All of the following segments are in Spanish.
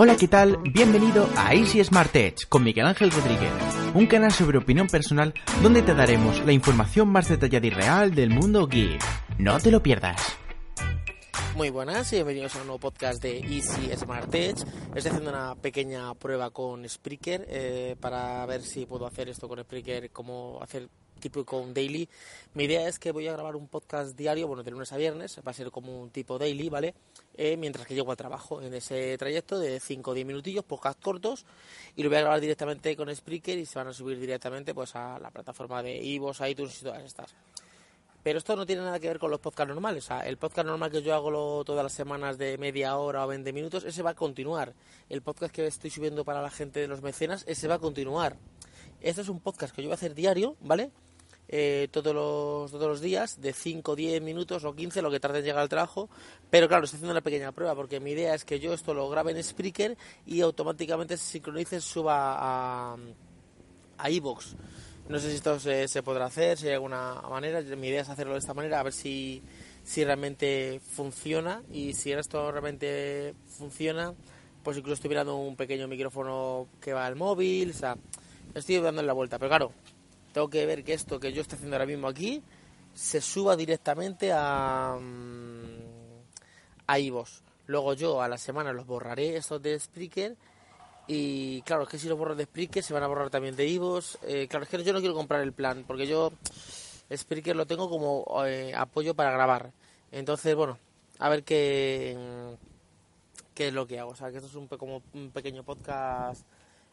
Hola, ¿qué tal? Bienvenido a Easy Smart Edge con Miguel Ángel Rodríguez, un canal sobre opinión personal donde te daremos la información más detallada y real del mundo geek. No te lo pierdas. Muy buenas y bienvenidos a un nuevo podcast de Easy Smart Edge. Estoy haciendo una pequeña prueba con Spreaker eh, para ver si puedo hacer esto con Spreaker, como hacer tipo con daily. Mi idea es que voy a grabar un podcast diario, bueno, de lunes a viernes, va a ser como un tipo daily, ¿vale? Eh, mientras que llego al trabajo en ese trayecto de 5 o 10 minutillos, podcast cortos, y lo voy a grabar directamente con Spreaker y se van a subir directamente pues a la plataforma de Ivos, iTunes y todas estas. Pero esto no tiene nada que ver con los podcasts normales. O sea, el podcast normal que yo hago todas las semanas de media hora o 20 minutos, ese va a continuar. El podcast que estoy subiendo para la gente de los mecenas, ese va a continuar. Este es un podcast que yo voy a hacer diario, ¿vale? Eh, todos, los, todos los días, de 5, 10 minutos o 15, lo que tarde en llegar al trabajo. Pero claro, estoy haciendo una pequeña prueba, porque mi idea es que yo esto lo grabe en Spreaker y automáticamente se sincronice, suba a, a iVoox. No sé si esto se, podrá hacer, si hay alguna manera. Mi idea es hacerlo de esta manera, a ver si, si realmente funciona. Y si esto realmente funciona, pues incluso estoy mirando un pequeño micrófono que va al móvil. O sea, estoy dando la vuelta. Pero claro, tengo que ver que esto que yo estoy haciendo ahora mismo aquí se suba directamente a, a iVoox. Luego yo a la semana los borraré estos de Spreaker y claro, es que si los borro de Spreaker se van a borrar también de Ivos. Eh, claro, es que yo no quiero comprar el plan porque yo Spreaker lo tengo como eh, apoyo para grabar. Entonces, bueno, a ver qué, qué es lo que hago. O sea, que esto es un, como un pequeño podcast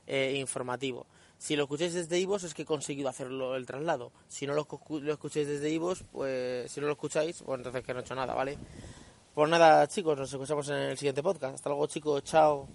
eh, informativo. Si lo escucháis desde Ivos es que he conseguido hacerlo el traslado. Si no lo, lo escucháis desde Ivos, pues si no lo escucháis, pues entonces que no he hecho nada, ¿vale? Pues nada, chicos, nos escuchamos en el siguiente podcast. Hasta luego, chicos. Chao.